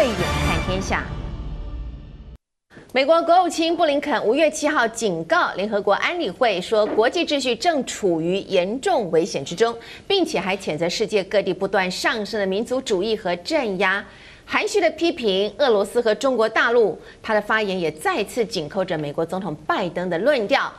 慧眼看天下。美国国务卿布林肯五月七号警告联合国安理会说，国际秩序正处于严重危险之中，并且还谴责世界各地不断上升的民族主义和镇压，含蓄的批评俄罗斯和中国大陆。他的发言也再次紧扣着美国总统拜登的论调：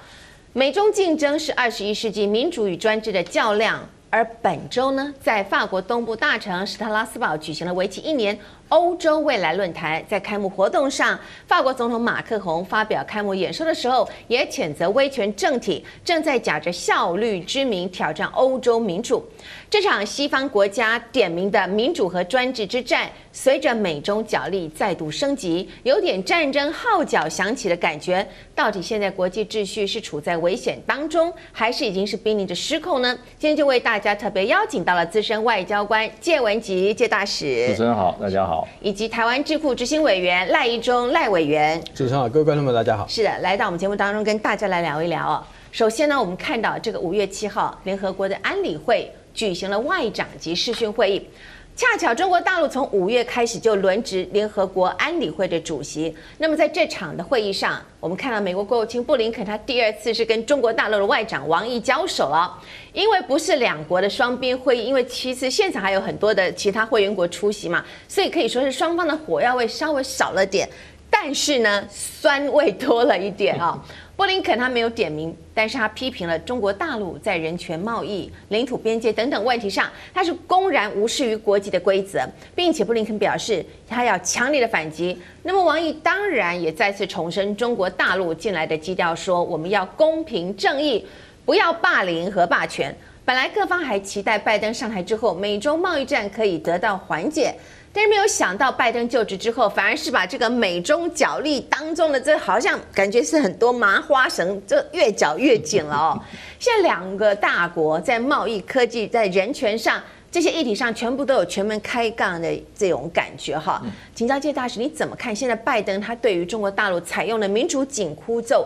美中竞争是二十一世纪民主与专制的较量。而本周呢，在法国东部大城史特拉斯堡举行了为期一年。欧洲未来论坛在开幕活动上，法国总统马克宏发表开幕演说的时候，也谴责威权政体正在假着效率之名挑战欧洲民主。这场西方国家点名的民主和专制之战，随着美中角力再度升级，有点战争号角响起的感觉。到底现在国际秩序是处在危险当中，还是已经是濒临着失控呢？今天就为大家特别邀请到了资深外交官介文吉介大使。主持人好，大家好。以及台湾智库执行委员赖一中赖委员，主持人好，各位观众们大家好。是的，来到我们节目当中跟大家来聊一聊哦。首先呢，我们看到这个五月七号，联合国的安理会举行了外长级视讯会议。恰巧中国大陆从五月开始就轮值联合国安理会的主席。那么在这场的会议上，我们看到美国国务卿布林肯他第二次是跟中国大陆的外长王毅交手了。因为不是两国的双边会议，因为其实现场还有很多的其他会员国出席嘛，所以可以说是双方的火药味稍微少了点，但是呢，酸味多了一点啊、布林肯他没有点名，但是他批评了中国大陆在人权、贸易、领土边界等等问题上，他是公然无视于国际的规则，并且布林肯表示他要强烈的反击。那么王毅当然也再次重申中国大陆近来的基调，说我们要公平正义，不要霸凌和霸权。本来各方还期待拜登上台之后，美中贸易战可以得到缓解。但是没有想到，拜登就职之后，反而是把这个美中角力当中的这好像感觉是很多麻花绳，这越绞越紧了哦。现在两个大国在贸易、科技、在人权上这些议题上，全部都有全面开杠的这种感觉哈。请教界大使，你怎么看现在拜登他对于中国大陆采用的民主紧箍咒，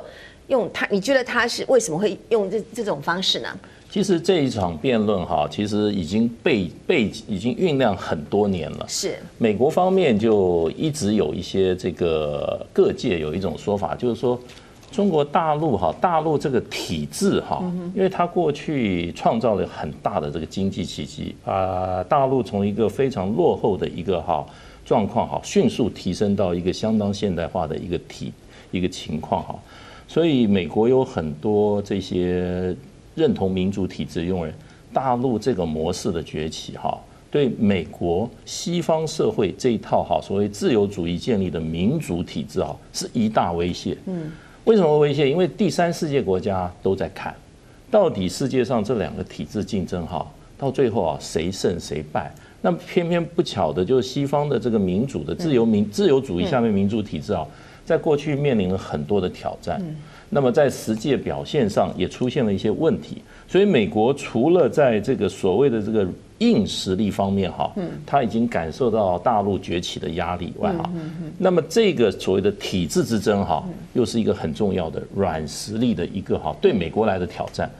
用他你觉得他是为什么会用这这种方式呢？其实这一场辩论哈，其实已经被被已经酝酿很多年了。是美国方面就一直有一些这个各界有一种说法，就是说中国大陆哈，大陆这个体制哈，因为它过去创造了很大的这个经济奇迹，啊大陆从一个非常落后的一个哈状况哈，迅速提升到一个相当现代化的一个体一个情况哈，所以美国有很多这些。认同民主体制，用人大陆这个模式的崛起，哈，对美国西方社会这一套哈所谓自由主义建立的民主体制啊，是一大威胁。嗯，为什么威胁？因为第三世界国家都在看，到底世界上这两个体制竞争哈，到最后啊谁胜谁败？那偏偏不巧的就是西方的这个民主的自由民自由主义下面民主体制啊，在过去面临了很多的挑战。那么在实际表现上也出现了一些问题，所以美国除了在这个所谓的这个硬实力方面哈，他已经感受到大陆崛起的压力以外哈，那么这个所谓的体制之争哈，又是一个很重要的软实力的一个哈对美国来的挑战。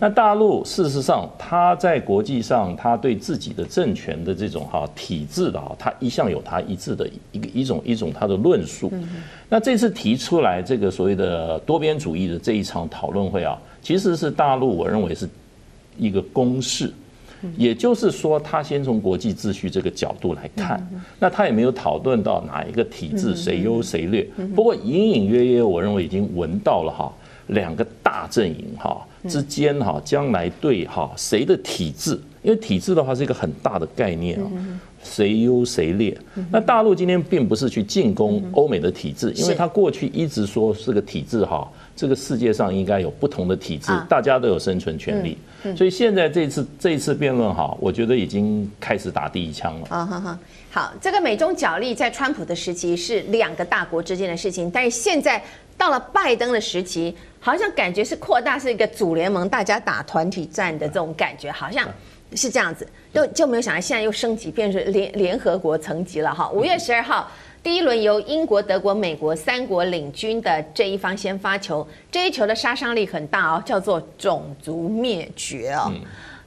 那大陆事实上他在国际上他对自己的政权的这种哈体制的哈，他一向有他一致的一个一种一种他的论述。那这次提出来这个所谓的多边主义的这一场讨论会啊，其实是大陆我认为是一个公式。也就是说，他先从国际秩序这个角度来看，那他也没有讨论到哪一个体制谁优谁劣。不过隐隐约约，我认为已经闻到了哈，两个大阵营哈之间哈，将来对哈谁的体制，因为体制的话是一个很大的概念啊，谁优谁劣。那大陆今天并不是去进攻欧美的体制，因为他过去一直说是个体制哈。这个世界上应该有不同的体制，大家都有生存权利，所以现在这次这一次辩论哈，我觉得已经开始打第一枪了。啊哈哈，好，这个美中角力在川普的时期是两个大国之间的事情，但是现在到了拜登的时期，好像感觉是扩大，是一个主联盟，大家打团体战的这种感觉，好像是这样子，就就没有想到现在又升级变成联联合国层级了哈。五月十二号。第一轮由英国、德国、美国三国领军的这一方先发球，这一球的杀伤力很大哦，叫做种族灭绝哦。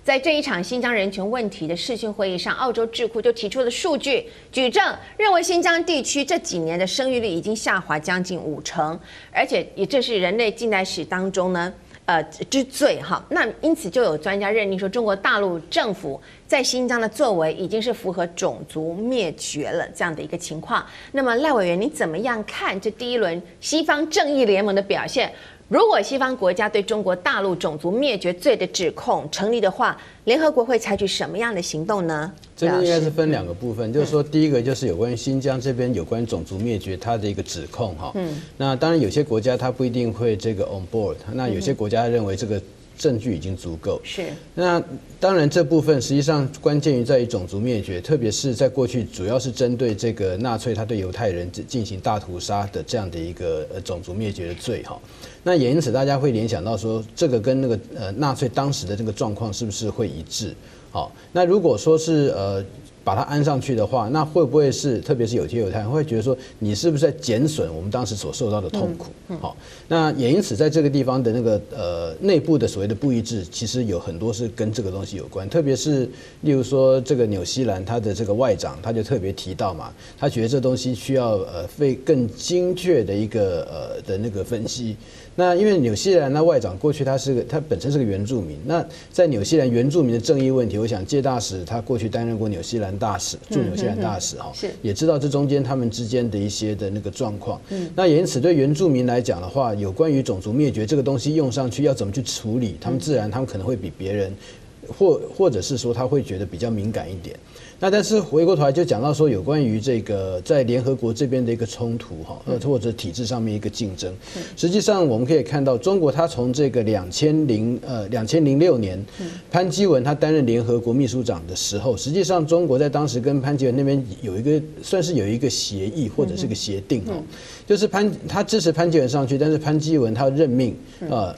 在这一场新疆人权问题的视讯会议上，澳洲智库就提出了数据举证，认为新疆地区这几年的生育率已经下滑将近五成，而且也这是人类近代史当中呢。呃，之最哈，那因此就有专家认定说，中国大陆政府在新疆的作为已经是符合种族灭绝了这样的一个情况。那么赖委员，你怎么样看这第一轮西方正义联盟的表现？如果西方国家对中国大陆种族灭绝罪的指控成立的话，联合国会采取什么样的行动呢？这边应该是分两个部分，就是说，第一个就是有关于新疆这边有关于种族灭绝它的一个指控哈。嗯。那当然有些国家它不一定会这个 on board，那有些国家认为这个。证据已经足够。是。那当然，这部分实际上关键于在于种族灭绝，特别是在过去主要是针对这个纳粹，他对犹太人进行大屠杀的这样的一个呃种族灭绝的罪哈。那也因此，大家会联想到说，这个跟那个呃纳粹当时的这个状况是不是会一致？好，那如果说是呃。把它安上去的话，那会不会是，特别是有些犹太人会觉得说，你是不是在减损我们当时所受到的痛苦？好，那也因此在这个地方的那个呃内部的所谓的不一致，其实有很多是跟这个东西有关。特别是例如说这个纽西兰他的这个外长，他就特别提到嘛，他觉得这东西需要呃费更精确的一个呃的那个分析。那因为纽西兰那外长过去他是个他本身是个原住民，那在纽西兰原住民的正义问题，我想介大使他过去担任过纽西兰大使，驻纽西兰大使哈，是也知道这中间他们之间的一些的那个状况。嗯，那也因此对原住民来讲的话，有关于种族灭绝这个东西用上去要怎么去处理，他们自然他们可能会比别人，或或者是说他会觉得比较敏感一点。那但是回过头来就讲到说，有关于这个在联合国这边的一个冲突哈，呃或者体制上面一个竞争。实际上我们可以看到，中国它从这个两千零呃两千零六年，潘基文他担任联合国秘书长的时候，实际上中国在当时跟潘基文那边有一个算是有一个协议或者是个协定哦，就是潘他支持潘基文上去，但是潘基文他任命呃。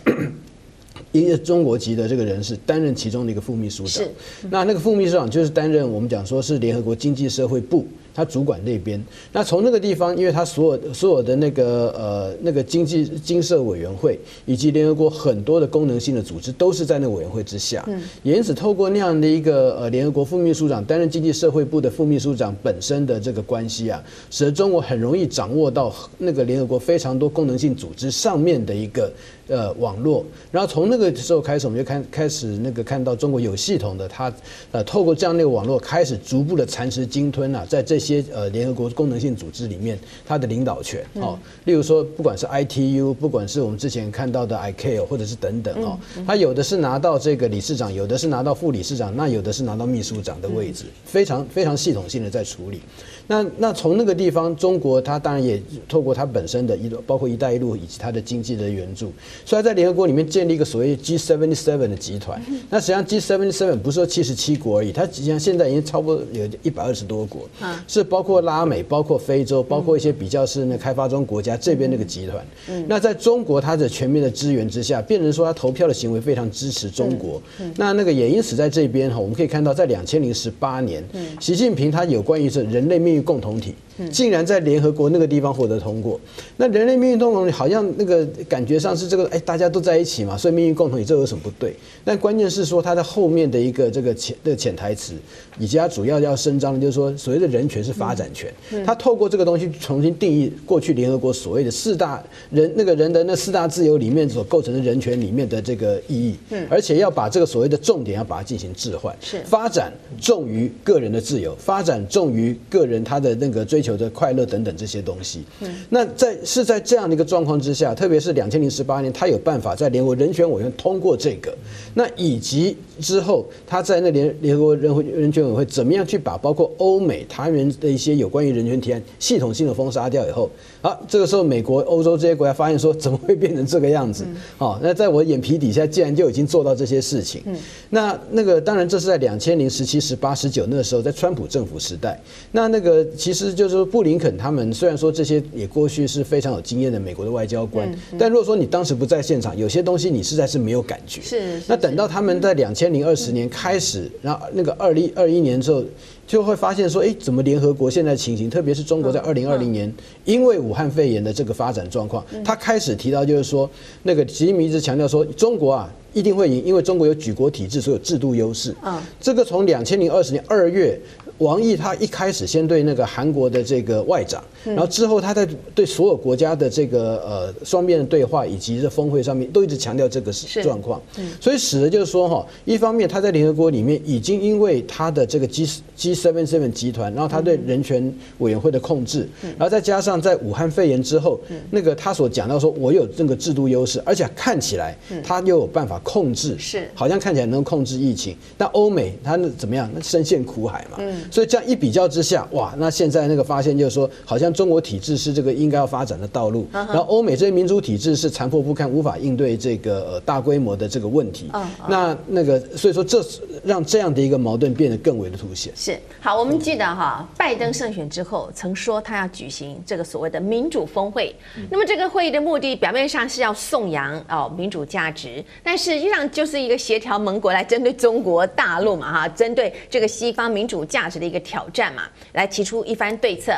一个中国籍的这个人士担任其中的一个副秘书长，是，那那个副秘书长就是担任我们讲说是联合国经济社会部。他主管那边，那从那个地方，因为他所有所有的那个呃那个经济经社委员会以及联合国很多的功能性的组织都是在那个委员会之下，嗯，也因此透过那样的一个呃联合国副秘书长担任经济社会部的副秘书长本身的这个关系啊，使得中国很容易掌握到那个联合国非常多功能性组织上面的一个呃网络，然后从那个时候开始，我们就看开始那个看到中国有系统的它呃透过这样那个网络开始逐步的蚕食鲸吞啊，在这些。些呃联合国功能性组织里面，它的领导权哦，例如说不管是 ITU，不管是我们之前看到的 ICAO，或者是等等哦，它有的是拿到这个理事长，有的是拿到副理事长，那有的是拿到秘书长的位置，非常非常系统性的在处理。那那从那个地方，中国它当然也透过它本身的一包括“一带一路”以及它的经济的援助，所以在联合国里面建立一个所谓 G77 的集团。那实际上 G77 不是说七十七国而已，它实际上现在已经超过有一百二十多国，是包括拉美、包括非洲、包括一些比较是那开发中国家这边那个集团。那在中国它的全面的支援之下，变成说它投票的行为非常支持中国。那那个也因此在这边哈，我们可以看到在两千零十八年，习近平他有关于这人类命。共同体。竟然在联合国那个地方获得通过，那人类命运共同体好像那个感觉上是这个哎，大家都在一起嘛，所以命运共同体这有什么不对？但关键是说它的后面的一个这个潜的潜台词，以及它主要要伸张的就是说所谓的人权是发展权，它透过这个东西重新定义过去联合国所谓的四大人那个人的那四大自由里面所构成的人权里面的这个意义，嗯而且要把这个所谓的重点要把它进行置换，是发展重于个人的自由，发展重于个人。他的那个追求的快乐等等这些东西，嗯那在是在这样的一个状况之下，特别是两千零十八年，他有办法在联合国人权委员通过这个，那以及之后他在那联联合国人人权委员会怎么样去把包括欧美他人的一些有关于人权提案系统性的封杀掉以后，好，这个时候美国、欧洲这些国家发现说，怎么会变成这个样子？哦，那在我眼皮底下，竟然就已经做到这些事情。那那个当然这是在两千零十七、十八、十九那个时候，在川普政府时代，那那个。其实就是说，布林肯他们虽然说这些也过去是非常有经验的美国的外交官，但如果说你当时不在现场，有些东西你实在是没有感觉。是。那等到他们在两千零二十年开始，然后那个二零二一年之后，就会发现说，哎，怎么联合国现在情形，特别是中国在二零二零年，因为武汉肺炎的这个发展状况，他开始提到就是说，那个习近平一直强调说，中国啊。一定会赢，因为中国有举国体制，所以有制度优势。嗯，这个从两千零二十年二月。王毅他一开始先对那个韩国的这个外长，然后之后他在对所有国家的这个呃双边的对话以及这峰会上面都一直强调这个状况，所以使得就是说哈，一方面他在联合国里面已经因为他的这个 G G seven seven 集团，然后他对人权委员会的控制，然后再加上在武汉肺炎之后，那个他所讲到说我有这个制度优势，而且看起来他又有办法控制，是。好像看起来能控制疫情，但欧美他那怎么样？那深陷苦海嘛。所以这样一比较之下，哇，那现在那个发现就是说，好像中国体制是这个应该要发展的道路，然后欧美这些民主体制是残破不堪，无法应对这个呃大规模的这个问题。那那个，所以说这让这样的一个矛盾变得更为的凸显。是。好，我们记得哈，拜登胜选之后曾说他要举行这个所谓的民主峰会，那么这个会议的目的表面上是要颂扬哦民主价值，但实际上就是一个协调盟国来针对中国大陆嘛哈，针对这个西方民主价值的一个挑战嘛，来提出一番对策。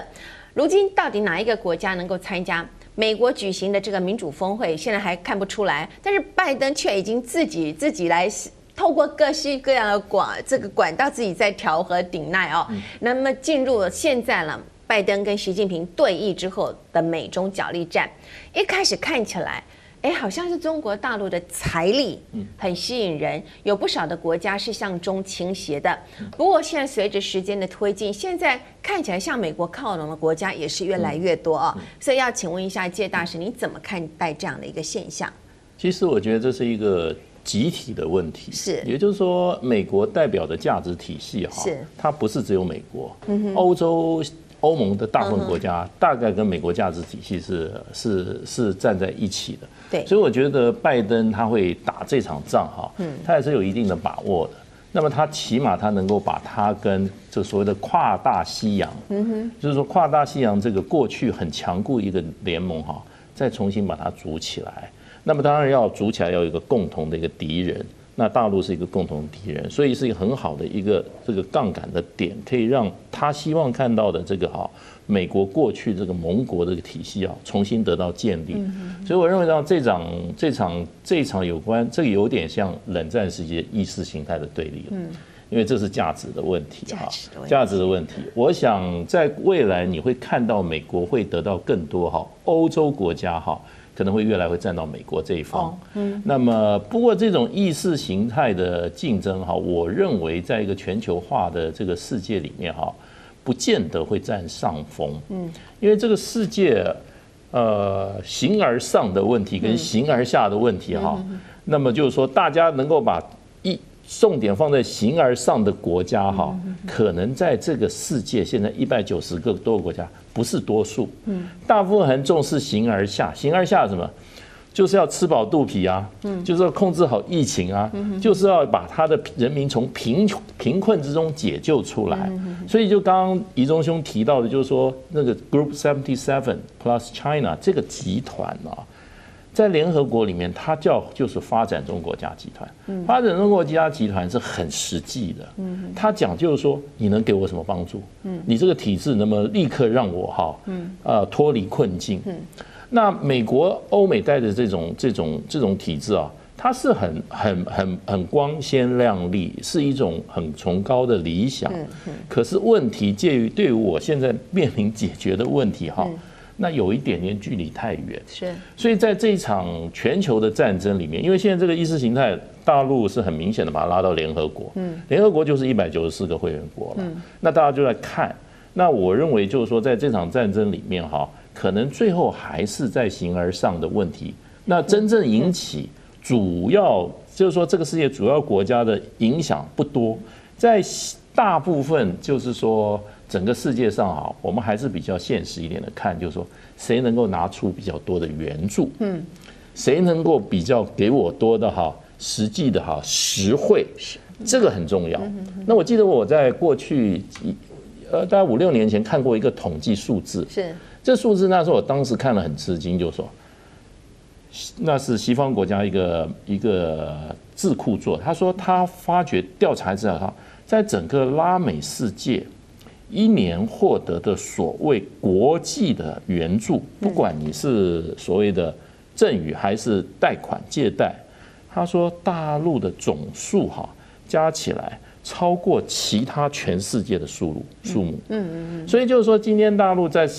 如今到底哪一个国家能够参加美国举行的这个民主峰会，现在还看不出来。但是拜登却已经自己自己来透过各式各样的管这个管道，自己在调和顶耐哦。那么进入了现在了，拜登跟习近平对弈之后的美中角力战，一开始看起来。哎，好像是中国大陆的财力很吸引人，有不少的国家是向中倾斜的。不过现在随着时间的推进，现在看起来向美国靠拢的国家也是越来越多啊。所以要请问一下介大使，你怎么看待这样的一个现象？其实我觉得这是一个集体的问题，是，也就是说，美国代表的价值体系哈，是它不是只有美国，欧洲。欧盟的大部分国家大概跟美国价值体系是是是站在一起的，对，所以我觉得拜登他会打这场仗哈，嗯，他也是有一定的把握的。那么他起码他能够把他跟这所谓的跨大西洋，嗯哼，就是说跨大西洋这个过去很强固一个联盟哈，再重新把它组起来。那么当然要组起来要有一个共同的一个敌人。那大陆是一个共同敌人，所以是一个很好的一个这个杠杆的点，可以让他希望看到的这个哈，美国过去这个盟国的这个体系啊，重新得到建立。所以我认为让这场这场这场有关这个有点像冷战时期意识形态的对立了，因为这是价值的问题哈，价值的问题。我想在未来你会看到美国会得到更多哈，欧洲国家哈。可能会越来会站到美国这一方，嗯，那么不过这种意识形态的竞争哈，我认为在一个全球化的这个世界里面哈，不见得会占上风，嗯，因为这个世界，呃，形而上的问题跟形而下的问题哈，那么就是说大家能够把一重点放在形而上的国家哈，可能在这个世界现在一百九十个多个国家。不是多数，大部分很重视形而下，形而下什么？就是要吃饱肚皮啊，嗯，就是要控制好疫情啊，就是要把他的人民从贫贫困之中解救出来。所以就刚刚怡忠兄提到的，就是说那个 Group Seventy Seven Plus China 这个集团啊。在联合国里面，它叫就是发展中国家集团。发展中国家集团是很实际的，它讲就是说，你能给我什么帮助？你这个体制能不能立刻让我哈，呃，脱离困境？那美国、欧美带的这种这种这种体制啊，它是很很很很光鲜亮丽，是一种很崇高的理想。可是问题介于，对于我现在面临解决的问题哈。那有一点点距离太远，是，所以在这一场全球的战争里面，因为现在这个意识形态，大陆是很明显的把它拉到联合国，嗯，联合国就是一百九十四个会员国了，嗯，那大家就在看，那我认为就是说，在这场战争里面哈，可能最后还是在形而上的问题，那真正引起主要就是说这个世界主要国家的影响不多，在大部分就是说。整个世界上啊，我们还是比较现实一点的看，就是说谁能够拿出比较多的援助，嗯，谁能够比较给我多的哈实际的哈实惠，这个很重要。那我记得我在过去呃大概五六年前看过一个统计数字，是这数字那时候我当时看了很吃惊，就是说那是西方国家一个一个智库做，他说他发觉调查之后哈，在整个拉美世界。一年获得的所谓国际的援助，不管你是所谓的赠与还是贷款借贷，他说大陆的总数哈加起来超过其他全世界的数目数目。嗯嗯嗯。所以就是说，今天大陆在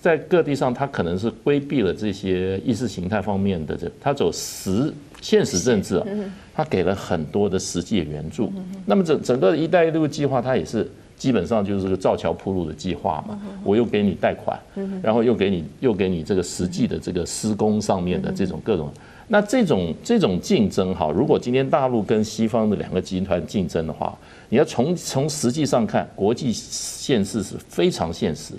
在各地上，他可能是规避了这些意识形态方面的这，他走实现实政治啊，他给了很多的实际的援助。那么整整个“一带一路”计划，它也是。基本上就是个造桥铺路的计划嘛，我又给你贷款，然后又给你又给你这个实际的这个施工上面的这种各种，那这种这种竞争哈，如果今天大陆跟西方的两个集团竞争的话，你要从从实际上看，国际现实是非常现实，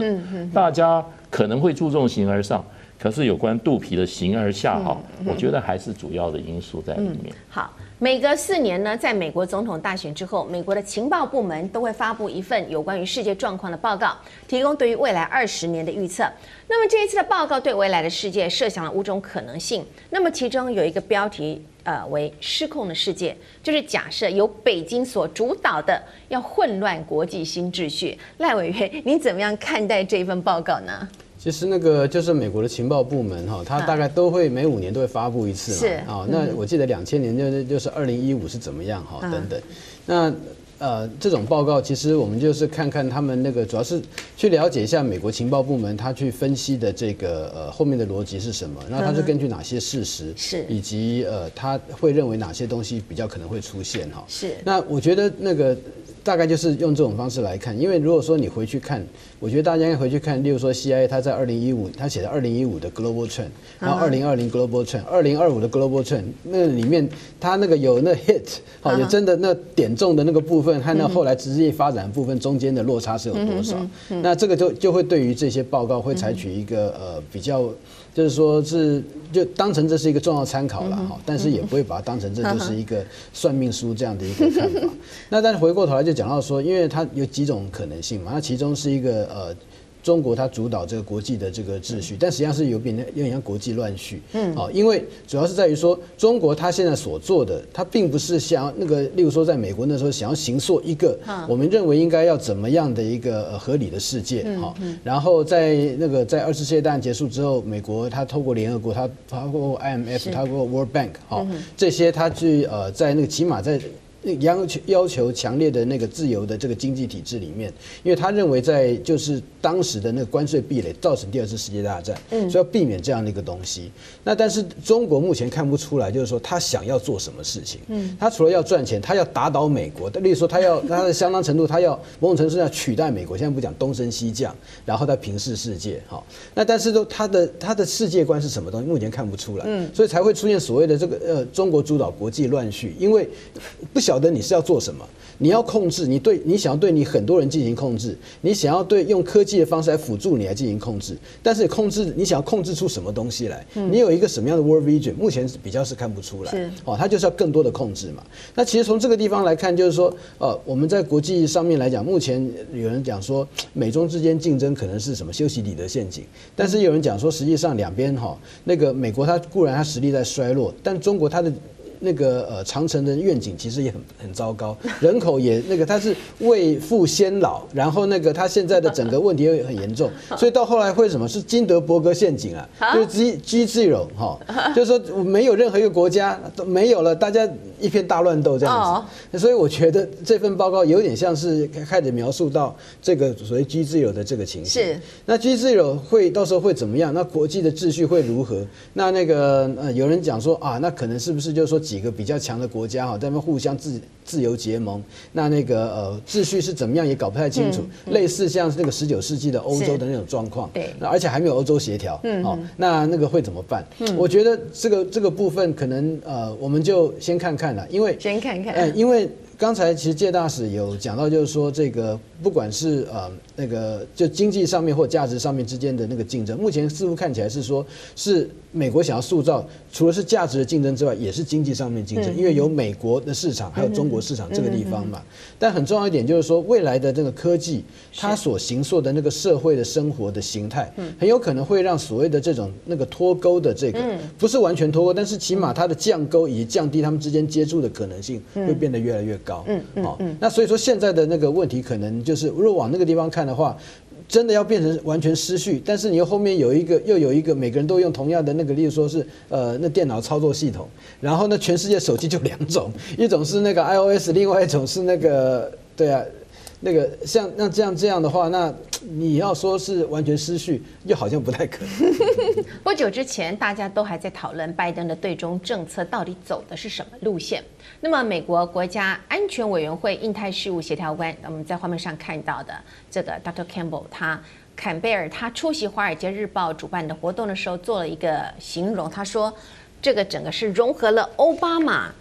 大家可能会注重形而上。可是有关肚皮的形而下哈，我觉得还是主要的因素在里面。好，每隔四年呢，在美国总统大选之后，美国的情报部门都会发布一份有关于世界状况的报告，提供对于未来二十年的预测。那么这一次的报告对未来的世界设想了五种可能性。那么其中有一个标题呃为“失控的世界”，就是假设由北京所主导的要混乱国际新秩序。赖委员，您怎么样看待这份报告呢？其实那个就是美国的情报部门哈，它大概都会每五年都会发布一次嘛。是啊，那我记得两千年就是就是二零一五是怎么样哈等等。那呃这种报告其实我们就是看看他们那个主要是去了解一下美国情报部门他去分析的这个呃后面的逻辑是什么，那他是根据哪些事实是以及呃他会认为哪些东西比较可能会出现哈。是。那我觉得那个。大概就是用这种方式来看，因为如果说你回去看，我觉得大家应该回去看，例如说 CIA 它在二零一五它写的二零一五的 Global Trend，然后二零二零 Global Trend，二零二五的 Global Trend，那里面它那个有那 hit，好，有真的那点中的那个部分和那后来职业发展的部分中间的落差是有多少？那这个就就会对于这些报告会采取一个呃比较。就是说，是就当成这是一个重要参考了哈，但是也不会把它当成这就是一个算命书这样的一个看法。那但是回过头来就讲到说，因为它有几种可能性嘛，那其中是一个呃。中国它主导这个国际的这个秩序，但实际上是有点有点像国际乱序。嗯，好，因为主要是在于说，中国它现在所做的，它并不是像那个，例如说在美国那时候想要行塑一个我们认为应该要怎么样的一个合理的世界。好，然后在那个在二次世界大战结束之后，美国它透过联合国，它透过 IMF，它透过 World Bank，好，这些它去呃在那个起码在。要求要求强烈的那个自由的这个经济体制里面，因为他认为在就是当时的那个关税壁垒造成第二次世界大战，嗯，所以要避免这样的一个东西。那但是中国目前看不出来，就是说他想要做什么事情，嗯，他除了要赚钱，他要打倒美国，例如说他要他的相当程度，他要某种程度上要取代美国。现在不讲东升西降，然后他平视世界，哈，那但是都他的他的世界观是什么东西，目前看不出来，嗯，所以才会出现所谓的这个呃中国主导国际乱序，因为不晓。晓得你是要做什么？你要控制，你对你想要对你很多人进行控制，你想要对用科技的方式来辅助你来进行控制，但是控制你想要控制出什么东西来？你有一个什么样的 world vision？目前比较是看不出来。是哦，它就是要更多的控制嘛。那其实从这个地方来看，就是说，呃，我们在国际上面来讲，目前有人讲说美中之间竞争可能是什么修昔底德陷阱，但是有人讲说，实际上两边哈，那个美国它固然它实力在衰落，但中国它的。那个呃，长城的愿景其实也很很糟糕，人口也那个，他是未富先老，然后那个他现在的整个问题又很严重，所以到后来会什么是金德伯格陷阱啊？就是 G G zero 哈，就是说没有任何一个国家都没有了，大家一片大乱斗这样子。所以我觉得这份报告有点像是开始描述到这个所谓 G zero 的这个情形。是。那 G zero 会到时候会怎么样？那国际的秩序会如何？那那个呃，有人讲说啊，那可能是不是就是说。几个比较强的国家哈，在那边互相自自由结盟，那那个呃秩序是怎么样也搞不太清楚，类似像那个十九世纪的欧洲的那种状况，对，那而且还没有欧洲协调，嗯，哦，那那个会怎么办？嗯，我觉得这个这个部分可能呃，我们就先看看了，因为先看看，哎，因为刚才其实介大使有讲到，就是说这个不管是呃那个就经济上面或价值上面之间的那个竞争，目前似乎看起来是说是。美国想要塑造，除了是价值的竞争之外，也是经济上面竞争，因为有美国的市场，还有中国市场这个地方嘛。但很重要一点就是说，未来的这个科技，它所形塑的那个社会的生活的形态，很有可能会让所谓的这种那个脱钩的这个，不是完全脱钩，但是起码它的降钩以及降低他们之间接触的可能性会变得越来越高。嗯，好，那所以说现在的那个问题可能就是，如果往那个地方看的话。真的要变成完全失序，但是你又后面有一个又有一个每个人都用同样的那个，例如说是呃那电脑操作系统，然后呢全世界手机就两种，一种是那个 iOS，另外一种是那个对啊。那个像那这样这样的话，那你要说是完全失序，又好像不太可能。不久之前，大家都还在讨论拜登的对中政策到底走的是什么路线。那么，美国国家安全委员会印太事务协调官，我们在画面上看到的这个 Dr. Campbell，他坎贝尔他出席《华尔街日报》主办的活动的时候，做了一个形容，他说这个整个是融合了奥巴马。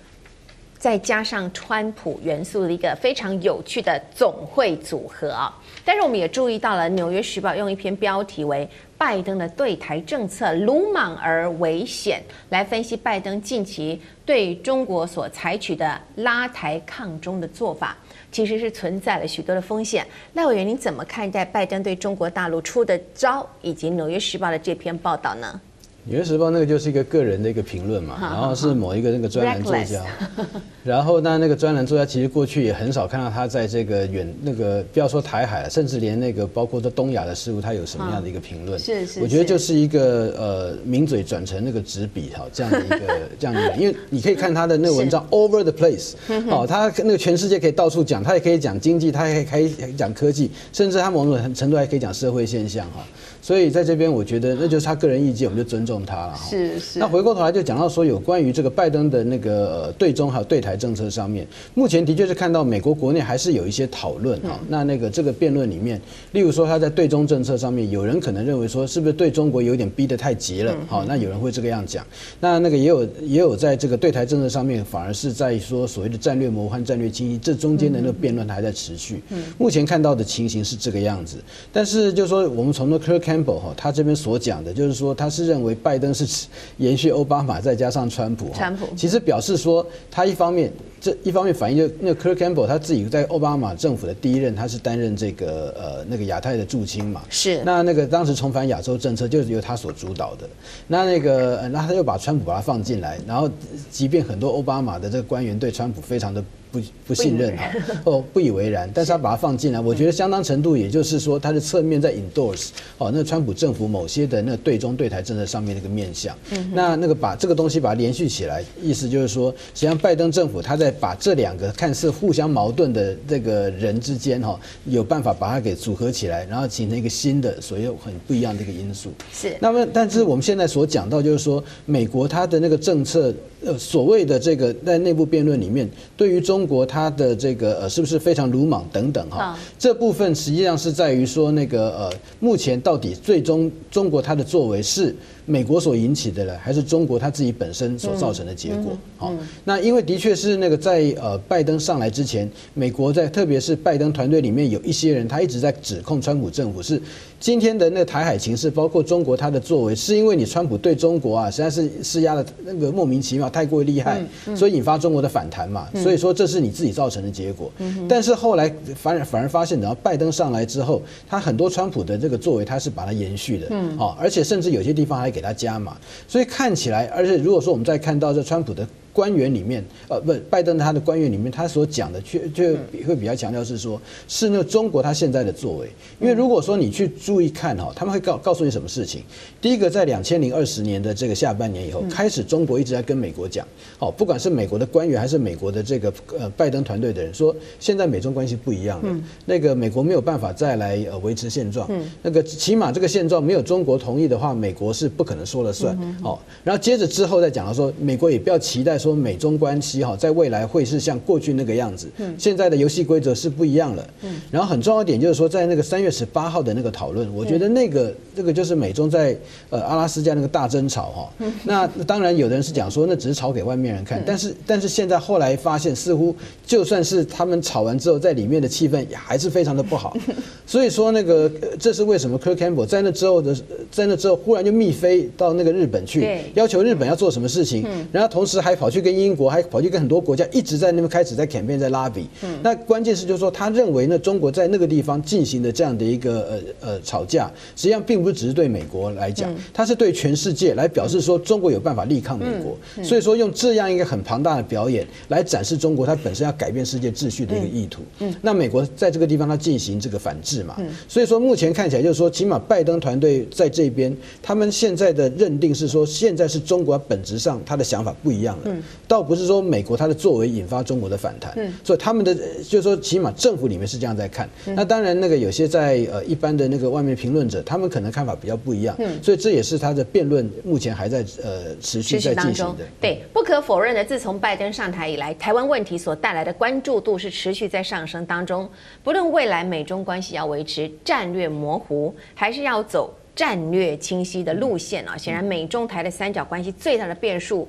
再加上川普元素的一个非常有趣的总汇组合啊！但是我们也注意到了，《纽约时报》用一篇标题为“拜登的对台政策鲁莽而危险”来分析拜登近期对中国所采取的拉台抗中的做法，其实是存在了许多的风险。赖委员，您怎么看待拜登对中国大陆出的招，以及《纽约时报》的这篇报道呢？《纽约时报》那个就是一个个人的一个评论嘛，然后是某一个那个专栏作家，然后那那个专栏作家其实过去也很少看到他在这个远那个不要说台海，甚至连那个包括这东亚的事物，他有什么样的一个评论？是是，我觉得就是一个呃名嘴转成那个纸笔哈这样 的一个这样的，因为你可以看他的那个文章 over the place，哦，他那个全世界可以到处讲，他也可以讲经济，他也可以讲科技，甚至他某种程度还可以讲社会现象哈。所以在这边，我觉得那就是他个人意见，我们就尊重他了。是是。那回过头来就讲到说，有关于这个拜登的那个对中还有对台政策上面，目前的确是看到美国国内还是有一些讨论哈。那那个这个辩论里面，例如说他在对中政策上面，有人可能认为说，是不是对中国有点逼得太急了？好，那有人会这个样讲。那那个也有也有在这个对台政策上面，反而是在说所谓的战略模糊和战略清晰，这中间的那个辩论还在持续。目前看到的情形是这个样子。但是就是说，我们从那 Kirk Campbell 哈，他这边所讲的，就是说他是认为拜登是延续奥巴马再加上川普，川普。其实表示说他一方面这一方面反映就那个 Kirk Campbell 他自己在奥巴马政府的第一任，他是担任这个呃那个亚太的驻青嘛，是。那那个当时重返亚洲政策就是由他所主导的，那那个那他又把川普把他放进来，然后即便很多奥巴马的这个官员对川普非常的。不不信任哈，哦不以为然，但是他把它放进来，我觉得相当程度，也就是说，他的侧面在 endorse 哦，那川普政府某些的那对中对台政策上面那个面向，那那个把这个东西把它连续起来，意思就是说，实际上拜登政府他在把这两个看似互相矛盾的这个人之间哈，有办法把它给组合起来，然后形成一个新的所有很不一样的一个因素。是。那么，但是我们现在所讲到就是说，美国它的那个政策。呃，所谓的这个在内部辩论里面，对于中国它的这个呃是不是非常鲁莽等等哈，这部分实际上是在于说那个呃，目前到底最终中国它的作为是。美国所引起的呢，还是中国他自己本身所造成的结果？好，那因为的确是那个在呃拜登上来之前，美国在特别是拜登团队里面有一些人，他一直在指控川普政府是今天的那个台海情势，包括中国他的作为，是因为你川普对中国啊实在是施压的那个莫名其妙，太过厉害，所以引发中国的反弹嘛。所以说这是你自己造成的结果。但是后来反而反而发现，然后拜登上来之后，他很多川普的这个作为，他是把它延续的。好，而且甚至有些地方还。给他加码，所以看起来，而且如果说我们再看到这川普的。官员里面，呃，不，拜登他的官员里面，他所讲的却却会比较强调是说，是那中国他现在的作为。因为如果说你去注意看哈，他们会告告诉你什么事情。第一个，在两千零二十年的这个下半年以后，开始中国一直在跟美国讲，哦，不管是美国的官员还是美国的这个呃拜登团队的人说，现在美中关系不一样了，那个美国没有办法再来呃维持现状，那个起码这个现状没有中国同意的话，美国是不可能说了算。好，然后接着之后再讲到说，美国也不要期待。说美中关系哈，在未来会是像过去那个样子。嗯，现在的游戏规则是不一样了。嗯，然后很重要一点就是说，在那个三月十八号的那个讨论，我觉得那个这个就是美中在呃阿拉斯加那个大争吵哈。那当然有的人是讲说那只是吵给外面人看，但是但是现在后来发现，似乎就算是他们吵完之后，在里面的气氛也还是非常的不好。所以说那个这是为什么 Kirk Campbell 在那之后的在那之后忽然就密飞到那个日本去，要求日本要做什么事情，然后同时还跑。去跟英国，还跑去跟很多国家一直在那边开始在 campaign 在拉比。嗯，那关键是就是说，他认为呢，中国在那个地方进行的这样的一个呃呃吵架，实际上并不是只是对美国来讲，他是对全世界来表示说中国有办法力抗美国。所以说用这样一个很庞大的表演来展示中国它本身要改变世界秩序的一个意图。嗯，那美国在这个地方它进行这个反制嘛。嗯，所以说目前看起来就是说，起码拜登团队在这边，他们现在的认定是说，现在是中国本质上他的想法不一样了。嗯，倒不是说美国它的作为引发中国的反弹。嗯，所以他们的就是说，起码政府里面是这样在看。那当然，那个有些在呃一般的那个外面评论者，他们可能看法比较不一样。嗯，所以这也是他的辩论目前还在呃持续在进行的。对，不可否认的，自从拜登上台以来，台湾问题所带来的关注度是持续在上升当中。不论未来美中关系要维持战略模糊，还是要走战略清晰的路线啊，显然美中台的三角关系最大的变数，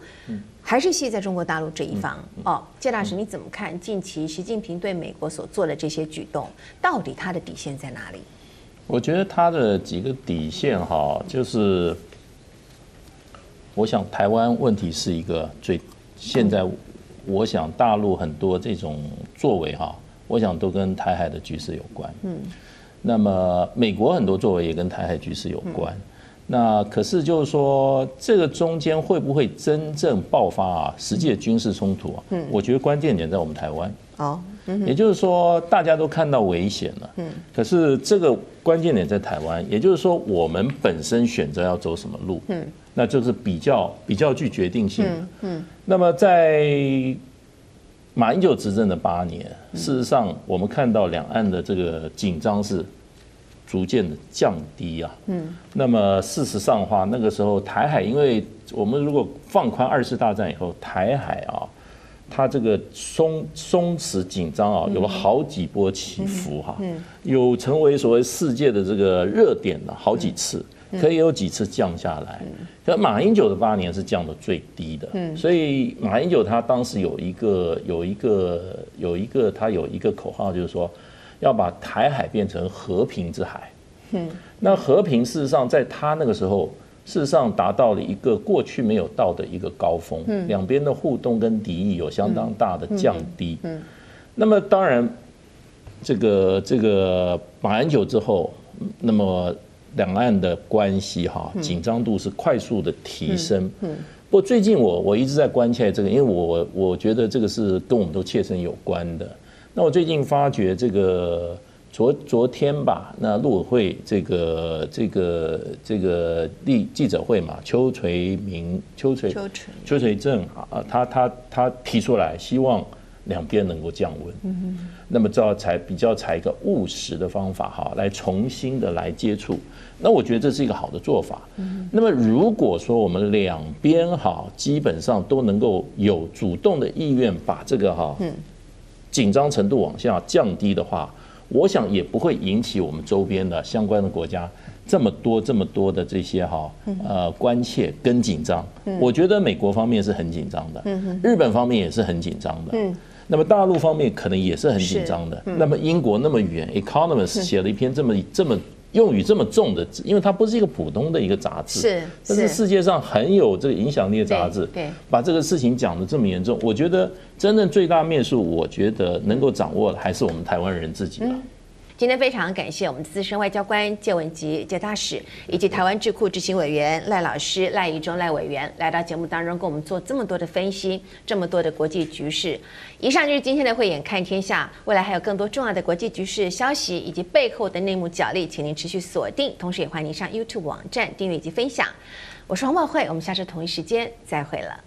还是系在中国大陆这一方。哦，谢大使你怎么看近期习近平对美国所做的这些举动？到底他的底线在哪里？我觉得他的几个底线哈，就是。我想台湾问题是一个最现在，我想大陆很多这种作为哈，我想都跟台海的局势有关。嗯，那么美国很多作为也跟台海局势有关。那可是就是说，这个中间会不会真正爆发啊实际的军事冲突啊？嗯，我觉得关键点在我们台湾。哦，也就是说大家都看到危险了。嗯，可是这个关键点在台湾，也就是说我们本身选择要走什么路。嗯。那就是比较比较具决定性的。嗯。那么在马英九执政的八年，事实上我们看到两岸的这个紧张是逐渐的降低啊。嗯。那么事实上的话，那个时候台海，因为我们如果放宽二次大战以后，台海啊，它这个松松弛紧张啊，有了好几波起伏哈。嗯。有成为所谓世界的这个热点的好几次。可以有几次降下来，可马英九的八年是降的最低的，所以马英九他当时有一个有一个有一个他有一个口号，就是说要把台海变成和平之海。那和平事实上在他那个时候，事实上达到了一个过去没有到的一个高峰，两边的互动跟敌意有相当大的降低。那么当然，这个这个马英九之后，那么。两岸的关系哈，紧张度是快速的提升。嗯，不过最近我我一直在关切这个，因为我我觉得这个是跟我们都切身有关的。那我最近发觉这个昨昨天吧，那陆委会这个这个这个记记者会嘛，邱垂明邱垂邱垂邱垂正啊，他他他提出来希望。两边能够降温，嗯，那么这才比较采一个务实的方法哈，来重新的来接触。那我觉得这是一个好的做法。嗯，那么如果说我们两边哈基本上都能够有主动的意愿，把这个哈紧张程度往下降低的话，我想也不会引起我们周边的相关的国家这么多这么多的这些哈呃关切跟紧张。我觉得美国方面是很紧张的，日本方面也是很紧张的。那么大陆方面可能也是很紧张的。那么英国那么远，《Economist》写了一篇这么这么用语这么重的，因为它不是一个普通的一个杂志，是，这是世界上很有这个影响力的杂志。对，把这个事情讲得这么严重，我觉得真正最大面数，我觉得能够掌握的还是我们台湾人自己了。今天非常感谢我们资深外交官介文吉介大使，以及台湾智库执行委员赖老师赖怡忠赖委员来到节目当中，跟我们做这么多的分析，这么多的国际局势。以上就是今天的慧眼看天下，未来还有更多重要的国际局势消息以及背后的内幕角力，请您持续锁定，同时也欢迎您上 YouTube 网站订阅以及分享。我是黄宝慧，我们下次同一时间再会了。